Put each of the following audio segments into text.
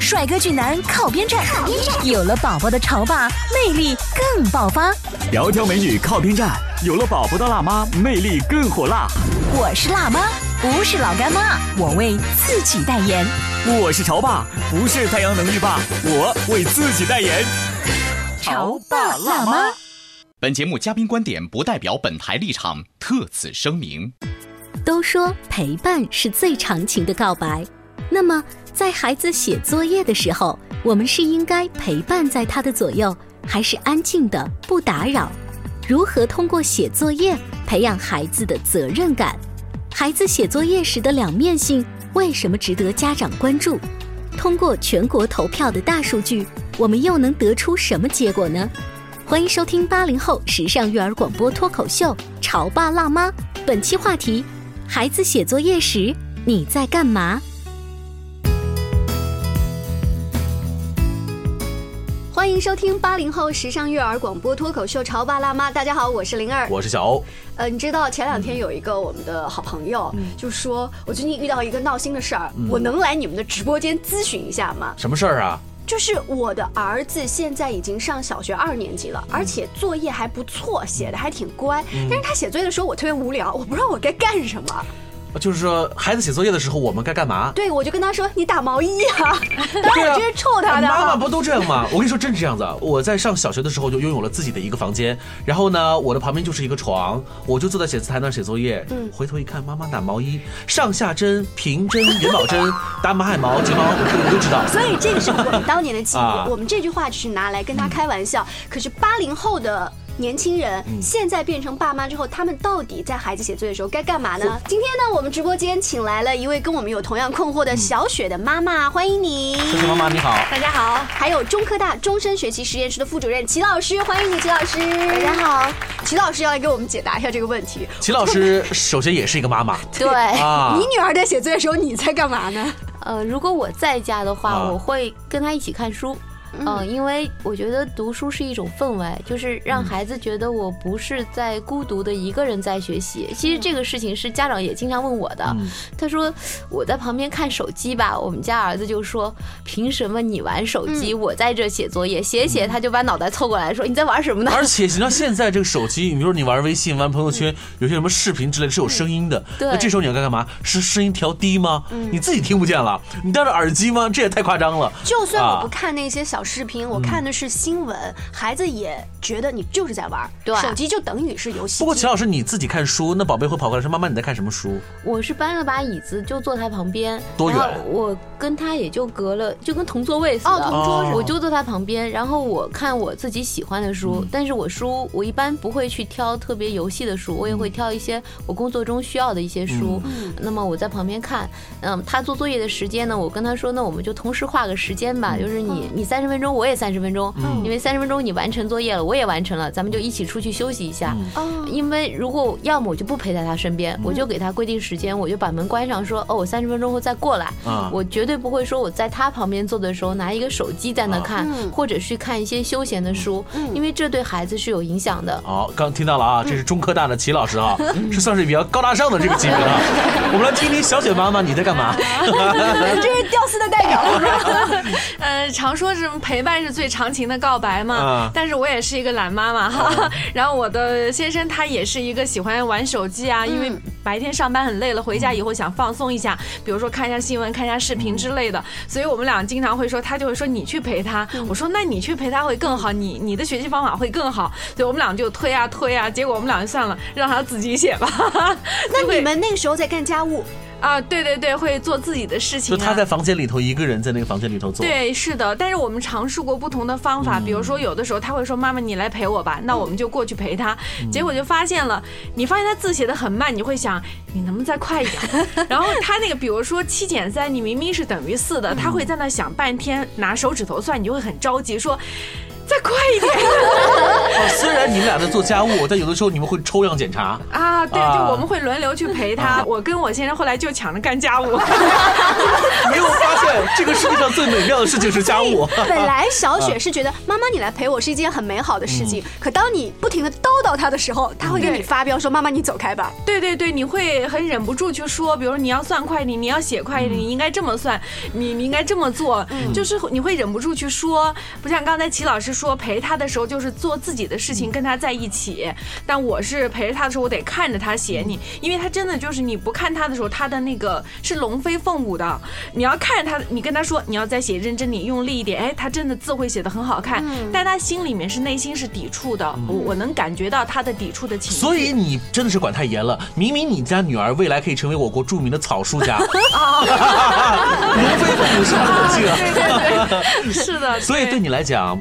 帅哥俊男靠边站，有了宝宝的潮爸魅力更爆发。窈窕美女靠边站，有了宝宝的辣妈魅力更火辣。我是辣妈，不是老干妈，我为自己代言。我是潮爸，不是太阳能浴霸，我为自己代言。潮爸辣妈。本节目嘉宾观点不代表本台立场，特此声明。都说陪伴是最长情的告白，那么在孩子写作业的时候，我们是应该陪伴在他的左右，还是安静的不打扰？如何通过写作业培养孩子的责任感？孩子写作业时的两面性为什么值得家长关注？通过全国投票的大数据，我们又能得出什么结果呢？欢迎收听八零后时尚育儿广播脱口秀《潮爸辣妈》，本期话题：孩子写作业时你在干嘛？欢迎收听八零后时尚育儿广播脱口秀《潮爸辣妈》，大家好，我是灵儿，我是小欧。呃，你知道前两天有一个我们的好朋友，就说我最近遇到一个闹心的事儿，我能来你们的直播间咨询一下吗？什么事儿啊？就是我的儿子现在已经上小学二年级了，而且作业还不错，写的还挺乖。但是他写作业的时候，我特别无聊，我不知道我该干什么。就是说，孩子写作业的时候，我们该干嘛？对，我就跟他说：“你打毛衣啊！” 当然，我真是臭他的。妈妈不都这样吗？我跟你说，真是这样子。我在上小学的时候就拥有了自己的一个房间，然后呢，我的旁边就是一个床，我就坐在写字台那儿写作业。嗯，回头一看，妈妈打毛衣，上下针、平针、元宝针、打马海毛、睫毛，我都知道。所以这个是我们当年的记忆。我们这句话只是拿来跟他开玩笑。可是八零后的。年轻人现在变成爸妈之后，他们到底在孩子写作业的时候该干嘛呢？今天呢，我们直播间请来了一位跟我们有同样困惑的小雪的妈妈，欢迎你。小雪妈妈你好，大家好。还有中科大终身学习实验室的副主任齐老师，欢迎你，齐老师。大家好，齐老师要来给我们解答一下这个问题。齐老师首先也是一个妈妈，对。你女儿在写作业的时候，你在干嘛呢？呃，如果我在家的话，我会跟她一起看书。嗯，因为我觉得读书是一种氛围，就是让孩子觉得我不是在孤独的一个人在学习。其实这个事情是家长也经常问我的，他说我在旁边看手机吧，我们家儿子就说凭什么你玩手机，我在这写作业，写写他就把脑袋凑过来说你在玩什么呢？而且你知道现在这个手机，你比如说你玩微信、玩朋友圈，有些什么视频之类的是有声音的，那这时候你要该干嘛？是声音调低吗？你自己听不见了，你戴着耳机吗？这也太夸张了。就算我不看那些小。视频我看的是新闻，孩子也觉得你就是在玩，对，手机就等于是游戏。不过齐老师你自己看书，那宝贝会跑过来说：“妈妈你在看什么书？”我是搬了把椅子就坐他旁边，多远？我跟他也就隔了，就跟同座位似的，同桌，我就坐他旁边，然后我看我自己喜欢的书，但是我书我一般不会去挑特别游戏的书，我也会挑一些我工作中需要的一些书。那么我在旁边看，嗯，他做作业的时间呢，我跟他说：“那我们就同时画个时间吧，就是你你三十分。”分钟我也三十分钟，因为三十分钟你完成作业了，我也完成了，咱们就一起出去休息一下。因为如果要么我就不陪在他身边，我就给他规定时间，我就把门关上，说哦，我三十分钟后再过来。我绝对不会说我在他旁边坐的时候拿一个手机在那看，或者是看一些休闲的书，因为这对孩子是有影响的。好，刚听到了啊，这是中科大的齐老师啊，是算是比较高大上的这个级别了。我们来听听小雪妈妈你在干嘛？这是屌丝的代表。呃，常说什么？陪伴是最长情的告白嘛，但是我也是一个懒妈妈哈。然后我的先生他也是一个喜欢玩手机啊，因为白天上班很累了，回家以后想放松一下，比如说看一下新闻、看一下视频之类的。所以我们俩经常会说，他就会说你去陪他，我说那你去陪他会更好，你你的学习方法会更好。所以我们俩就推啊推啊，结果我们俩就算了，让他自己写吧。那你们那个时候在干家务？啊，对对对，会做自己的事情。就他在房间里头一个人在那个房间里头做。对，是的。但是我们尝试过不同的方法，比如说有的时候他会说：“妈妈，你来陪我吧。”那我们就过去陪他。结果就发现了，你发现他字写的很慢，你会想，你能不能再快一点？然后他那个，比如说七减三，你明明是等于四的，他会在那想半天，拿手指头算，你就会很着急说。再快一点！虽然你们俩在做家务，但有的时候你们会抽样检查啊。对，就我们会轮流去陪他。我跟我先生后来就抢着干家务。没有发现这个世界上最美妙的事情是家务。本来小雪是觉得妈妈你来陪我是一件很美好的事情，可当你不停的叨叨他的时候，他会跟你发飙说：“妈妈你走开吧。”对对对，你会很忍不住去说，比如你要算快一点，你要写快一点，你应该这么算，你你应该这么做，就是你会忍不住去说。不像刚才齐老师。说陪他的时候就是做自己的事情，跟他在一起。但我是陪着他的时候，我得看着他写你，因为他真的就是你不看他的时候，他的那个是龙飞凤舞的。你要看着他，你跟他说你要再写认真点，用力一点，哎，他真的字会写的很好看。但他心里面是内心是抵触的，我我能感觉到他的抵触的情绪。所以你真的是管太严了。明明你家女儿未来可以成为我国著名的草书家，龙飞凤舞是可敬啊。是的，所以对你来讲。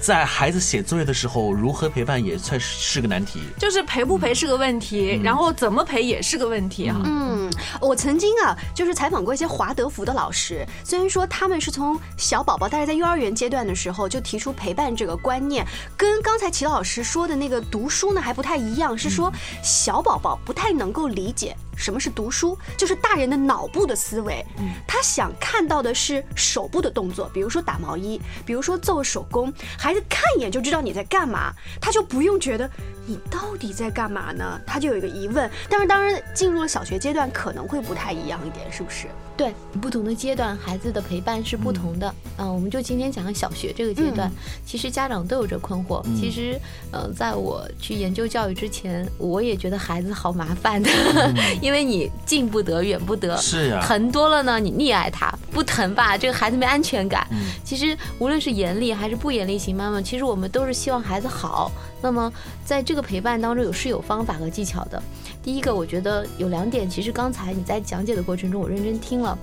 在孩子写作业的时候，如何陪伴也算是个难题。就是陪不陪是个问题，然后怎么陪也是个问题啊。嗯，我曾经啊，就是采访过一些华德福的老师，虽然说他们是从小宝宝，但是在幼儿园阶段的时候就提出陪伴这个观念，跟刚才齐老师说的那个读书呢还不太一样，是说小宝宝不太能够理解。什么是读书？就是大人的脑部的思维，他想看到的是手部的动作，比如说打毛衣，比如说做手工，孩子看一眼就知道你在干嘛，他就不用觉得你到底在干嘛呢？他就有一个疑问。但是当然进入了小学阶段，可能会不太一样一点，是不是？对，不同的阶段孩子的陪伴是不同的。嗯，我们就今天讲小学这个阶段，其实家长都有这困惑。其实，嗯，在我去研究教育之前，我也觉得孩子好麻烦的，因为你近不得，远不得，是呀，疼多了呢，你溺爱他；不疼吧，这个孩子没安全感。其实，无论是严厉还是不严厉型妈妈，其实我们都是希望孩子好。那么，在这个陪伴当中，有是有方法和技巧的。第一个，我觉得有两点，其实刚才你在讲解的过程中，我认真听了。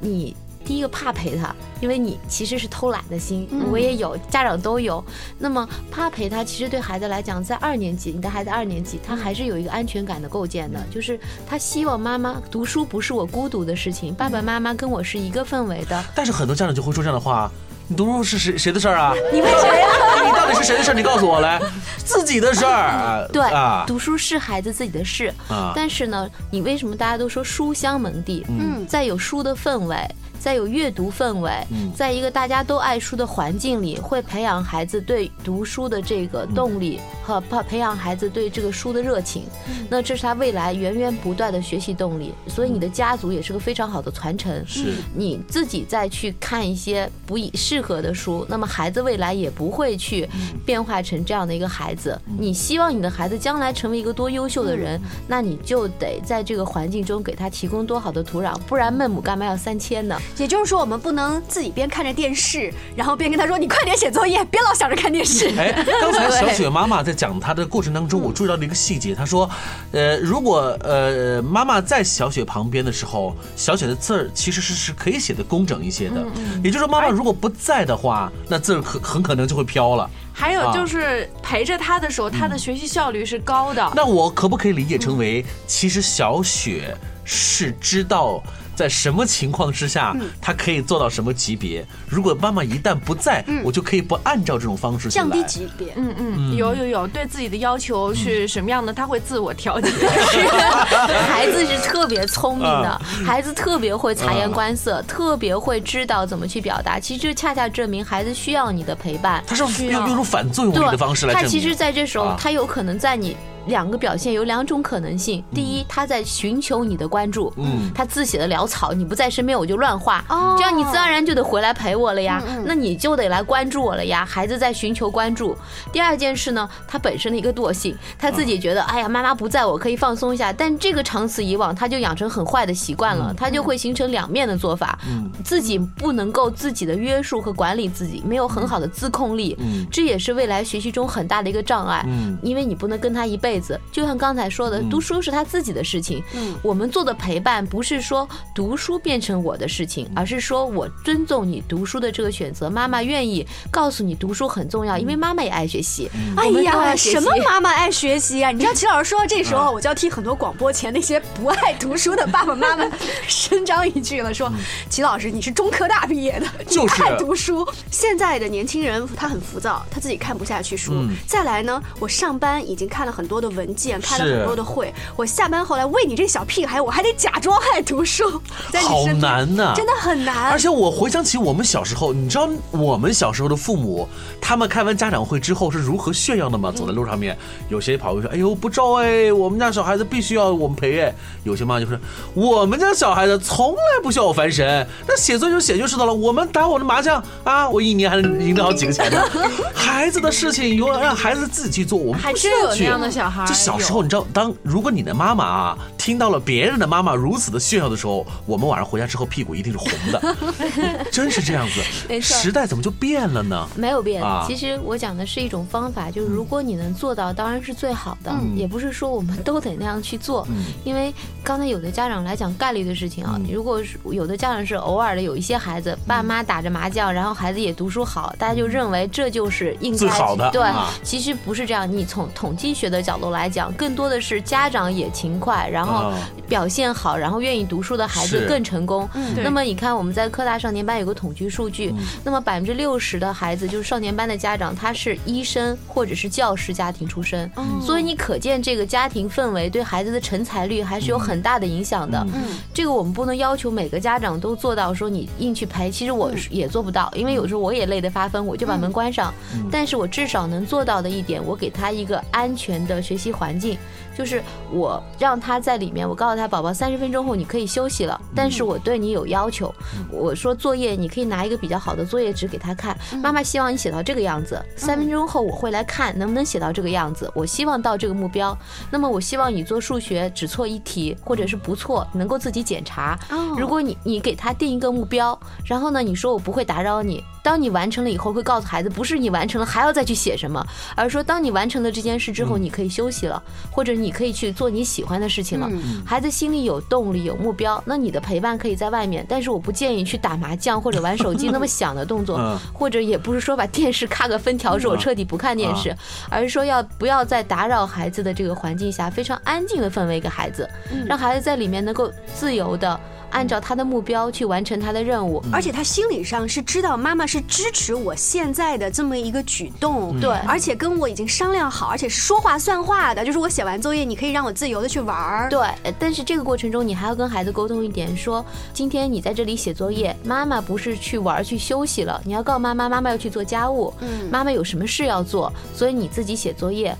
你第一个怕陪他，因为你其实是偷懒的心，我也有，家长都有。那么怕陪他，其实对孩子来讲，在二年级，你的孩子二年级，他还是有一个安全感的构建的，就是他希望妈妈读书不是我孤独的事情，爸爸妈妈跟我是一个氛围的。但是很多家长就会说这样的话。你读书是谁谁的事儿啊？你问谁呀？你到底是谁的事儿？你告诉我来，自己的事儿。对，读书是孩子自己的事。啊，但是呢，你为什么大家都说书香门第？嗯，在有书的氛围。在有阅读氛围，在一个大家都爱书的环境里，会培养孩子对读书的这个动力和培培养孩子对这个书的热情。那这是他未来源源不断的学习动力。所以你的家族也是个非常好的传承。是，你自己再去看一些不以适合的书，那么孩子未来也不会去变化成这样的一个孩子。你希望你的孩子将来成为一个多优秀的人，那你就得在这个环境中给他提供多好的土壤，不然孟母干嘛要三迁呢？也就是说，我们不能自己边看着电视，然后边跟他说：“你快点写作业，别老想着看电视。”哎，刚才小雪妈妈在讲她的过程当中，我注意到了一个细节，她说：“呃，如果呃妈妈在小雪旁边的时候，小雪的字儿其实是是可以写的工整一些的。也就是说，妈妈如果不在的话，那字儿很很可能就会飘了。还有就是陪着他的时候，他的学习效率是高的。那我可不可以理解成为，其实小雪是知道？在什么情况之下，他可以做到什么级别？如果妈妈一旦不在，我就可以不按照这种方式降低级别。嗯嗯，有有有，对自己的要求是什么样的，他会自我调节。孩子是特别聪明的，孩子特别会察言观色，特别会知道怎么去表达。其实这恰恰证明孩子需要你的陪伴。他是用用种反作用力的方式来他其实在这时候，他有可能在你。两个表现有两种可能性。第一，他在寻求你的关注。嗯，他字写的潦草，你不在身边我就乱画。哦，这样你自然而然就得回来陪我了呀。那你就得来关注我了呀。孩子在寻求关注。第二件事呢，他本身的一个惰性，他自己觉得，哎呀，妈妈不在我可以放松一下。但这个长此以往，他就养成很坏的习惯了，他就会形成两面的做法。嗯，自己不能够自己的约束和管理自己，没有很好的自控力。嗯，这也是未来学习中很大的一个障碍。嗯，因为你不能跟他一辈子。辈子。就像刚才说的，读书是他自己的事情。嗯，我们做的陪伴不是说读书变成我的事情，而是说我尊重你读书的这个选择。妈妈愿意告诉你读书很重要，因为妈妈也爱学习。哎呀，什么妈妈爱学习啊？你知道 齐老师说到这时候，我就要替很多广播前那些不爱读书的爸爸妈妈 伸张一句了，说齐老师你是中科大毕业的，就是爱读书。现在的年轻人他很浮躁，他自己看不下去书。再来呢，我上班已经看了很多的文件，开了很多的会，我下班后来喂你这小屁孩，我还得假装爱读书，在你好难呐、真的很难。而且我回想起我们小时候，你知道我们小时候的父母，他们开完家长会之后是如何炫耀的吗？走在路上面，有些跑过去说：“哎呦，不招哎，我们家小孩子必须要我们陪哎。”有些妈妈就说：“我们家小孩子从来不需要我烦神，那写作就写就知道了。我们打我的麻将啊，我一年还能赢得好几个钱呢。孩子的事情由让孩子自己去做，我们还不需要去。真有那样的小孩儿就小时候，你知道，当如果你的妈妈啊听到了别人的妈妈如此的炫耀的时候，我们晚上回家之后屁股一定是红的，真是这样子。时代怎么就变了呢？没有变。啊，其实我讲的是一种方法，就是如果你能做到，当然是最好的，嗯。也不是说我们都得那样去做，因为刚才有的家长来讲概率的事情啊，嗯。如果是有的家长是偶尔的有一些孩子，爸妈打着麻将，然后孩子也读书好，大家就认为这就是应该最好的对啊，其实不是这样。你从统计学的角度来讲，更多的是家长也勤快，然后啊。表现好，然后愿意读书的孩子更成功。对。那么你看我们在科大少年班有个统计数据，那么百分之六十的孩子就是少年班的家长，他是医生或者是教师家庭出身，所以你可见这个家庭氛围对孩子的成才率还是有很大的影响的。这个我们不能要求每个家长都做到说你硬去陪，其实我也做不到，因为有时候我也累得发疯，我就把门关上。但是我至少能做到的一点，我给他一个安全的学习环境，就是我让他在里面，我告诉他宝宝三十分钟后你可以休息了，但是我对你有要求，我说作业你可以拿一个比较好的作业纸给他看，妈妈希望你写到这个样子，三分钟后我会来看能不能写到这个样子，我希望到这个目标，那么我希望你做数学只错一题或者是不错，能够自己检查。如果你你给他定一个目标，然后呢你说我不会打扰你，当你完成了以后会告诉孩子，不是你完成了还要再去写什么，而是说当你完成了这件事之后，你可以休息了，或者你可以去做你喜欢的事情了。孩子心里有动力、有目标，那你的陪伴可以在外面，但是我不建议去打麻将或者玩手机那么响的动作嗯，或者也不是说把电视卡个分条，说我彻底不看电视，而是说要不要在打扰孩子的这个环境下，非常安静的氛围给孩子，让孩子在里面能够自由的按照他的目标去完成他的任务。而且他心理上是知道妈妈是支持我现在的这么一个举动，对而且跟我已经商量好，而且是说话算话的，就是我写完作业，你可以让我自由的去玩儿。对，呃但是这个过程中，你还要跟孩子沟通一点，说今天你在这里写作业，妈妈不是去玩儿去休息了，你要告诉妈妈，妈妈要去做家务，嗯妈妈有什么事要做，所以你自己写作业。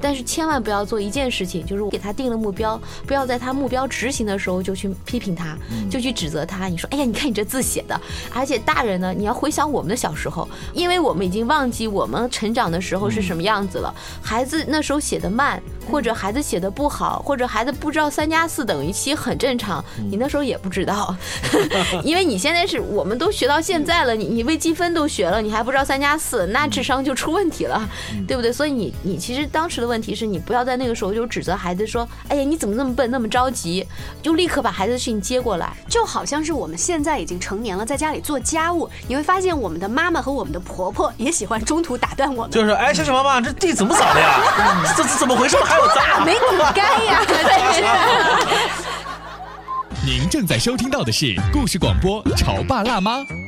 但是千万不要做一件事情，就是我给他定了目标，不要在他目标执行的时候就去批评他，就去指责他。你说，哎呀，你看你这字写的，而且大人呢，你要回想我们的小时候，因为我们已经忘记我们成长的时候是什么样子了。孩子那时候写的慢，或者孩子写的不好，或者孩子不知道三加四等于七很正常，你那时候也不知道，因为你现在是我们都学到现在了，你你微积分都学了，你还不知道三加四，那智商就出问题了，对不对？所以你你其实当时的问题是你不要在那个时候就指责孩子说，哎呀你怎么那么笨那么着急，就立刻把孩子的事情接过来。就好像是我们现在已经成年了，在家里做家务，你会发现我们的妈妈和我们的婆婆也喜欢中途打断我们。就是哎，小雪妈妈，这地怎么扫的呀？这这怎么回事？还有脏啊？没你该呀！您正在收听到的是故事广播《潮爸辣妈》。《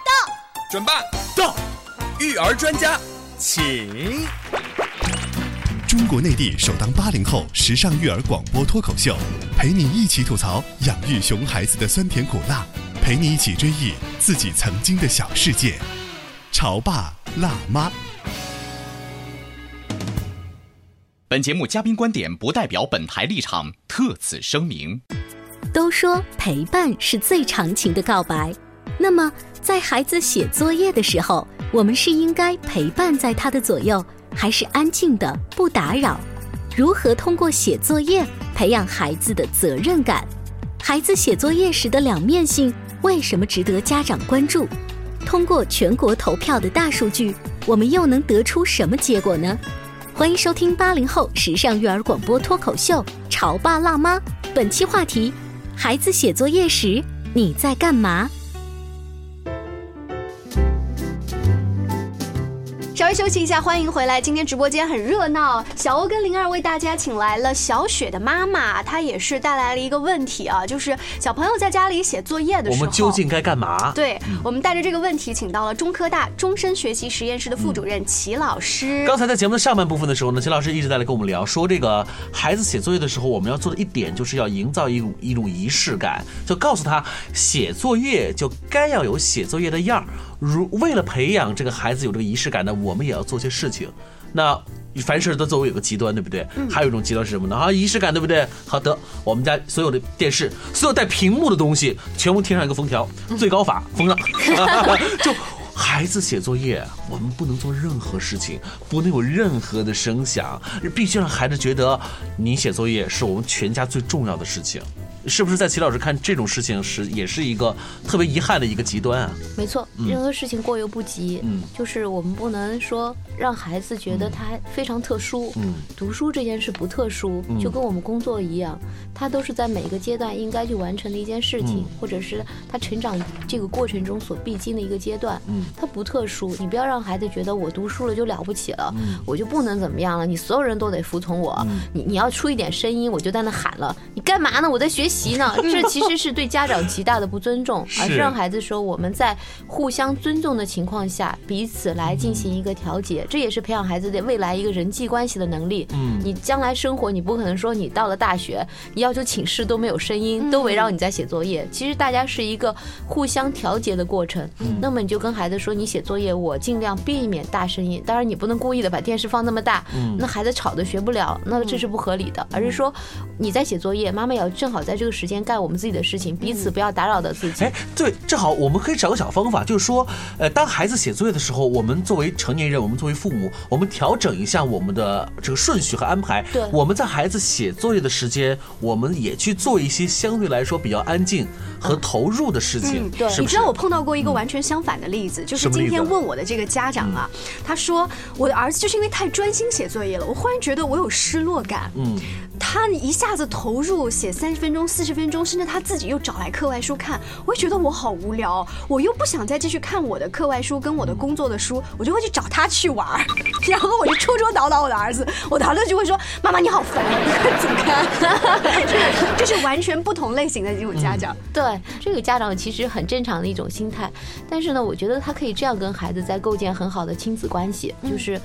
准备到，育儿专家请。中国内地首档八零后时尚育儿广播脱口秀，陪你一起吐槽养育熊孩子的酸甜苦辣，陪你一起追忆自己曾经的小世界。潮爸辣妈。本节目嘉宾观点不代表本台立场，特此声明。都说陪伴是最长情的告白，那么在孩子写作业的时候，我们是应该陪伴在他的左右，还是安静的不打扰？如何通过写作业培养孩子的责任感？孩子写作业时的两面性为什么值得家长关注？通过全国投票的大数据，我们又能得出什么结果呢？欢迎收听八零后时尚育儿广播脱口秀《潮爸辣妈》，本期话题。孩子写作业时，你在干嘛？稍微休息一下，欢迎回来。今天直播间很热闹，小欧跟灵儿为大家请来了小雪的妈妈，她也是带来了一个问题啊，就是小朋友在家里写作业的时候，我们究竟该干嘛？对，我们带着这个问题，请到了中科大终身学习实验室的副主任齐老师。刚才在节目的上半部分的时候呢，齐老师一直在来跟我们聊，说这个孩子写作业的时候，我们要做的一点就是要营造一种一种仪式感，就告诉他写作业就该要有写作业的样儿。如为了培养这个孩子有这个仪式感呢，我们也要做些事情。那凡事都作为有个极端，对不对？还有一种极端是什么呢？啊，仪式感，对不对？好的，我们家所有的电视，所有带屏幕的东西，全部贴上一个封条，最高法封了。就孩子写作业，我们不能做任何事情，不能有任何的声响，必须让孩子觉得你写作业是我们全家最重要的事情。是不是在齐老师看这种事情是也是一个特别遗憾的一个极端啊？没错，任何事情过犹不及。嗯，就是我们不能说让孩子觉得他非常特殊。嗯，读书这件事不特殊，就跟我们工作一样，他都是在每个阶段应该去完成的一件事情，或者是他成长这个过程中所必经的一个阶段。嗯，他不特殊，你不要让孩子觉得我读书了就了不起了，我就不能怎么样了，你所有人都得服从我。你你要出一点声音，我就在那喊了，你干嘛呢？我在学。习呢？这其实是对家长极大的不尊重，而是让孩子说我们在互相尊重的情况下，彼此来进行一个调节。这也是培养孩子的未来一个人际关系的能力。嗯，你将来生活，你不可能说你到了大学，你要求寝室都没有声音，都围绕你在写作业。其实大家是一个互相调节的过程。那么你就跟孩子说，你写作业，我尽量避免大声音。当然你不能故意的把电视放那么大，那孩子吵的学不了，那这是不合理的。而是说你在写作业，妈妈要正好在。这个时间干我们自己的事情，彼此不要打扰到自己。哎，对，正好我们可以找个小方法，就是说，呃，当孩子写作业的时候，我们作为成年人，我们作为父母，我们调整一下我们的这个顺序和安排。对，我们在孩子写作业的时间，我们也去做一些相对来说比较安静和投入的事情。对，你知道我碰到过一个完全相反的例子，就是今天问我的这个家长啊，他说我的儿子就是因为太专心写作业了，我忽然觉得我有失落感。嗯。他一下子投入写三十分钟、四十分钟，甚至他自己又找来课外书看，我会觉得我好无聊，我又不想再继续看我的课外书跟我的工作的书，我就会去找他去玩儿 然后我就戳戳捣捣我的儿子，我的儿子就会说：“妈妈你好烦，你快走开。”这是完全不同类型的这种家长。对，这个家长其实很正常的一种心态，但是呢，我觉得他可以这样跟孩子在构建很好的亲子关系，就是。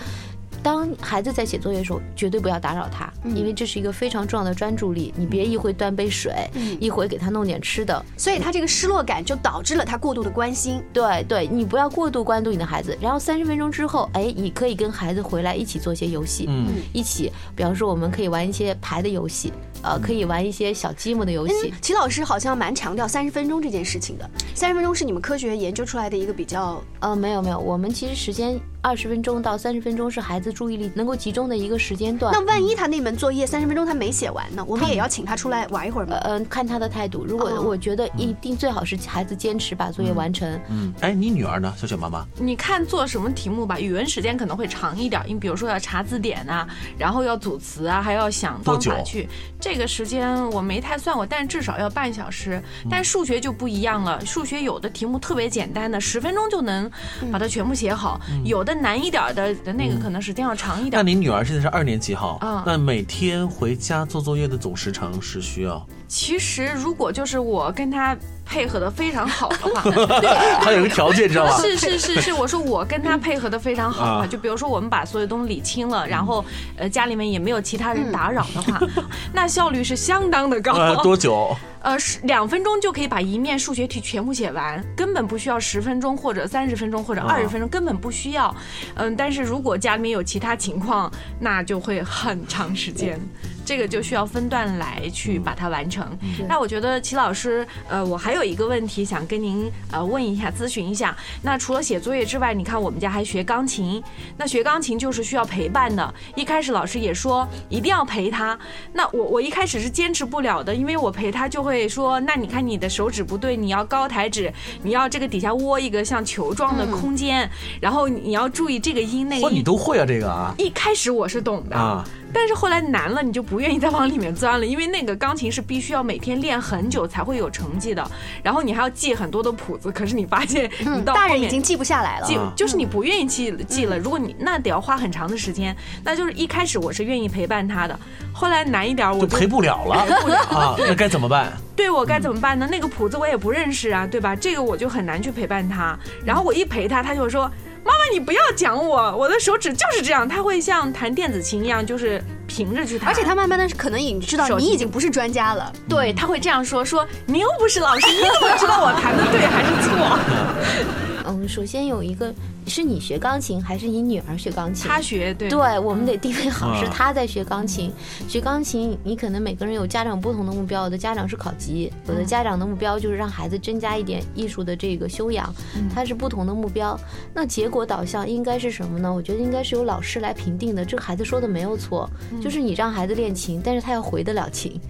当孩子在写作业的时候，绝对不要打扰他，因为这是一个非常重要的专注力。你别一会端杯水，一会给他弄点吃的，所以他这个失落感就导致了他过度的关心。对对，你不要过度关注你的孩子。然后三十分钟之后，哎，你可以跟孩子回来一起做一些游戏，嗯，一起，比方说我们可以玩一些牌的游戏，呃，可以玩一些小积木的游戏。齐老师好像蛮强调三十分钟这件事情的。三十分钟是你们科学研究出来的一个比较……呃，没有没有，我们其实时间。二十分钟到三十分钟是孩子注意力能够集中的一个时间段。那万一他那门作业三十分钟他没写完呢？我们也要请他出来玩一会儿吗？嗯，看他的态度。如果我觉得一定最好是孩子坚持把作业完成。嗯，哎，你女儿呢，小雪妈妈？你看做什么题目吧，语文时间可能会长一点，因为比如说要查字典啊，然后要组词啊，还要想方法去。这个时间我没太算过，但至少要半小时。但数学就不一样了，数学有的题目特别简单的，十分钟就能把它全部写好，有的难一点的。的那个可能时间要长一点。那您女儿现在是二年级哈？啊，那每天回家做作业的总时长是需要？其实如果就是我跟她配合的非常好的话，他有个条件，知道吧？是是是是，我说我跟他配合的非常好啊，就比如说我们把所有东西理清了，然后呃家里面也没有其他人打扰的话，那效率是相当的高。多久？呃，是两分钟就可以把一面数学题全部写完，根本不需要十分钟或者三十分钟或者二十分钟，根本不需要。嗯，但是如果家里面有其他情况，那就会很长时间。这个就需要分段来去把它完成。那我觉得齐老师，呃，我还有一个问题想跟您呃问一下、咨询一下。那除了写作业之外，你看我们家还学钢琴。那学钢琴就是需要陪伴的。一开始老师也说一定要陪他。那我我一开始是坚持不了的，因为我陪他就会说，那你看你的手指不对，你要高抬指，你要这个底下窝一个像球状的空间，然后你要注意这个音那个音。你都会啊这个啊？一开始我是懂的啊。但是后来难了，你就不愿意再往里面钻了，因为那个钢琴是必须要每天练很久才会有成绩的，然后你还要记很多的谱子，可是你发现你到大人已经记不下来了，记就是你不愿意记记了。如果你那得要花很长的时间，那就是一开始我是愿意陪伴他的，后来难一点我就陪不了了啊，那该怎么办？对我该怎么办呢？那个谱子我也不认识啊，对吧？这个我就很难去陪伴他，然后我一陪他，他就说。妈妈，你不要讲我，我的手指就是这样，它会像弹电子琴一样，就是平着去弹。而且他慢慢的可能已经知道你已经不是专家了，对他会这样说：说你又不是老师，你怎么知道我弹的对还是错？嗯，首先有一个。是你学钢琴还是你女儿学钢琴？她学，对，对，我们得定位好是她在学钢琴。学钢琴，你可能每个人有家长不同的目标，有的家长是考级，有的家长的目标就是让孩子增加一点艺术的这个修养，它是不同的目标。那结果导向应该是什么呢？我觉得应该是由老师来评定的。这个孩子说的没有错，就是你让孩子练琴，但是他要回得了琴，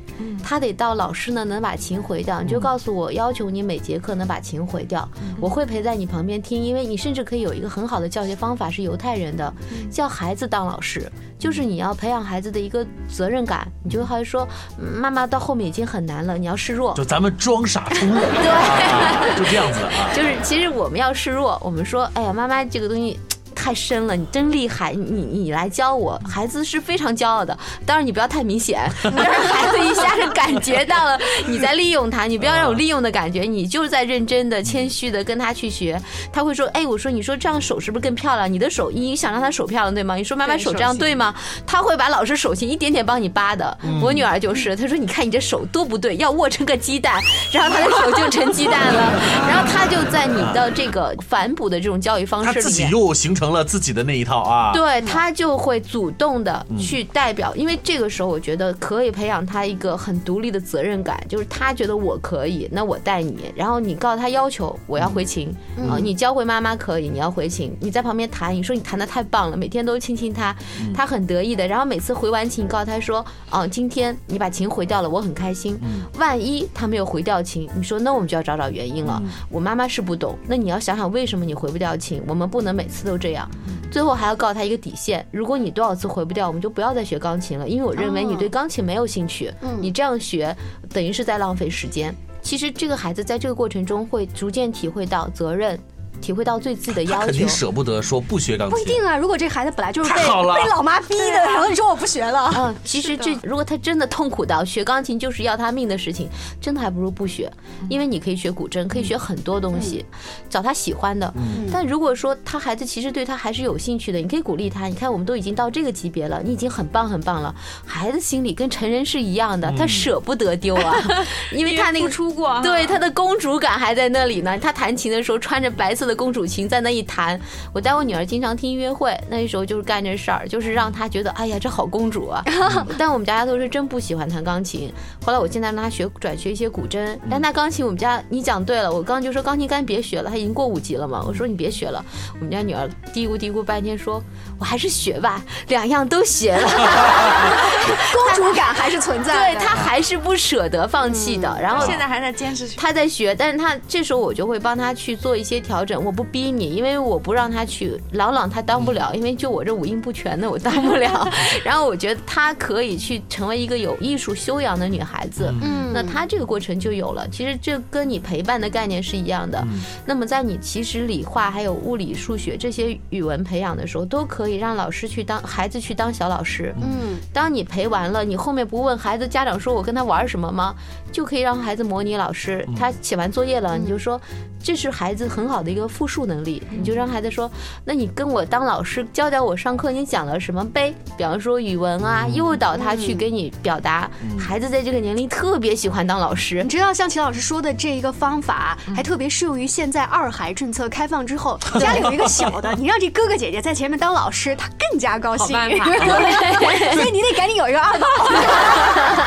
他得到老师呢能把琴回掉。你就告诉我，要求你每节课能把琴回掉，我会陪在你旁边听，因为你甚至可以有一个。很好的教学方法是犹太人的，叫孩子当老师，就是你要培养孩子的一个责任感。你就好像说，妈妈到后面已经很难了，你要示弱。就咱们装傻充愣，对，就这样子啊。就是其实我们要示弱，我们说，哎呀，妈妈这个东西。太深了，你真厉害，你你来教我。孩子是非常骄傲的，当然你不要太明显，让孩子一下子感觉到了你在利用他，你不要让我利用的感觉，你就是在认真的、谦虚的跟他去学。他会说，哎，我说你说这样手是不是更漂亮？你的手，你想让他手漂亮对吗？你说妈妈手这样对吗？他会把老师手心一点点帮你扒的。我女儿就是，她说你看你这手多不对，要握成个鸡蛋，然后她的手就成鸡蛋了。然后他就在你的这个反哺的这种教育方式里面，自己又形成。成了自己的那一套啊，对他就会主动的去代表，因为这个时候我觉得可以培养他一个很独立的责任感，就是他觉得我可以，那我带你，然后你告诉他要求，我要回琴啊，你教会妈妈可以，你要回琴，你在旁边弹，你说你弹的太棒了，每天都亲亲他，他很得意的，然后每次回完琴，你告诉他说，哦，今天你把琴回掉了，我很开心。万一他没有回掉琴，你说那我们就要找找原因了。我妈妈是不懂，那你要想想为什么你回不掉琴，我们不能每次都这样。最后还要告诉他一个底线：如果你多少次回不掉，我们就不要再学钢琴了，因为我认为你对钢琴没有兴趣。你这样学等于是在浪费时间。其实这个孩子在这个过程中会逐渐体会到责任。体会到对自己的要求，肯定舍不得说不学钢琴。不一定啊，如果这孩子本来就是被被老妈逼的，然后你说我不学了。嗯，其实这如果他真的痛苦到学钢琴就是要他命的事情，真的还不如不学，因为你可以学古筝，可以学很多东西，找他喜欢的。但如果说他孩子其实对他还是有兴趣的，你可以鼓励他。你看我们都已经到这个级别了，你已经很棒很棒了。孩子心里跟成人是一样的，他舍不得丢啊，因为他那个出过，对他的公主感还在那里呢。他弹琴的时候穿着白色。的公主琴在那一弹，我带我女儿经常听音乐会，那时候就是干这事儿，就是让她觉得，哎呀，这好公主啊。但我们家丫头是真不喜欢弹钢琴。后来我现在让她学转学一些古筝，但她钢琴我们家你讲对了，我刚就说钢琴干别学了，她已经过五级了嘛。我说你别学了，我们家女儿嘀咕嘀咕半天，说我还是学吧，两样都学了，公主感还是存在，对她还是不舍得放弃的。然后现在还在坚持，她在学，但是她这时候我就会帮她去做一些调整。忍，我不逼你，因为我不让他去，朗朗他当不了，因为就我这五音不全的，我当不了。然后我觉得他可以去成为一个有艺术修养的女孩子，嗯，那他这个过程就有了。其实这跟你陪伴的概念是一样的。那么在你其实理化还有物理、数学这些语文培养的时候，都可以让老师去当孩子去当小老师。嗯，当你陪完了，你后面不问孩子家长说我跟他玩什么吗？就可以让孩子模拟老师，他写完作业了，你就说。这是孩子很好的一个复述能力，你就让孩子说：“那你跟我当老师教教我上课你讲了什么呗？比方说语文啊，诱导他去给你表达。孩子在这个年龄特别喜欢当老师。你知道，像秦老师说的这一个方法，还特别适用于现在二孩政策开放之后，家里有一个小的，你让这哥哥姐姐在前面当老师，他更加高兴。所以你得赶紧有一个二宝。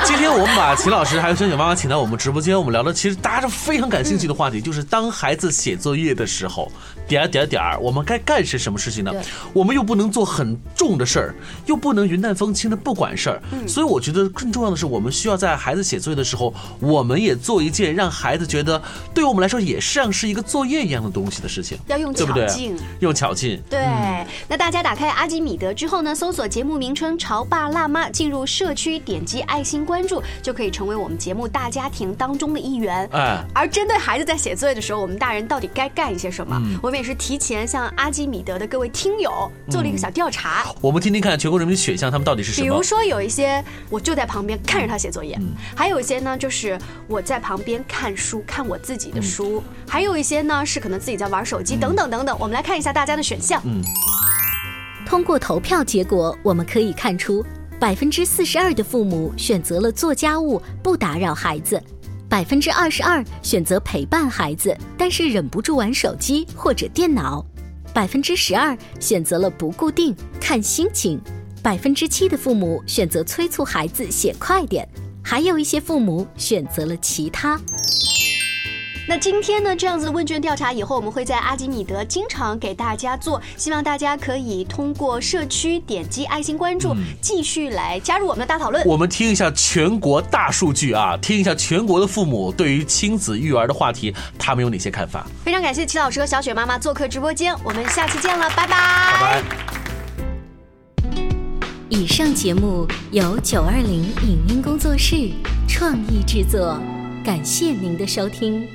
今天我们把秦老师还有珍姐妈妈请到我们直播间，我们聊的其实大家是非常感兴趣的话题，就是当孩孩子写作业的时候，点儿点儿点儿，我们该干些什么事情呢？我们又不能做很重的事儿，又不能云淡风轻的不管事儿。所以我觉得更重要的是，我们需要在孩子写作业的时候，我们也做一件让孩子觉得对我们来说也像是一个作业一样的东西的事情。要用巧劲，用巧劲。对，那大家打开阿基米德之后呢，搜索节目名称《潮爸辣妈》，进入社区，点击爱心关注，就可以成为我们节目大家庭当中的一员。哎，而针对孩子在写作业的时候，我们。大人到底该干一些什么？我们也是提前向阿基米德的各位听友做了一个小调查。我们听听看全国人民选项他们到底是什么？比如说有一些我就在旁边看着他写作业，还有一些呢就是我在旁边看书，看我自己的书，还有一些呢是可能自己在玩手机等等等等。我们来看一下大家的选项。嗯，通过投票结果，我们可以看出百分之四十二的父母选择了做家务，不打扰孩子。百分之二十二选择陪伴孩子，但是忍不住玩手机或者电脑；百分之十二选择了不固定，看心情；百分之七的父母选择催促孩子写快点，还有一些父母选择了其他。那今天呢，这样子问卷调查以后，我们会在阿基米德经常给大家做，希望大家可以通过社区点击爱心关注，继续来加入我们的大讨论。我们听一下全国大数据啊，听一下全国的父母对于亲子育儿的话题，他们有哪些看法？非常感谢齐老师和小雪妈妈做客直播间，我们下期见了，拜拜。拜拜。以上节目由九二零影音工作室创意制作，感谢您的收听。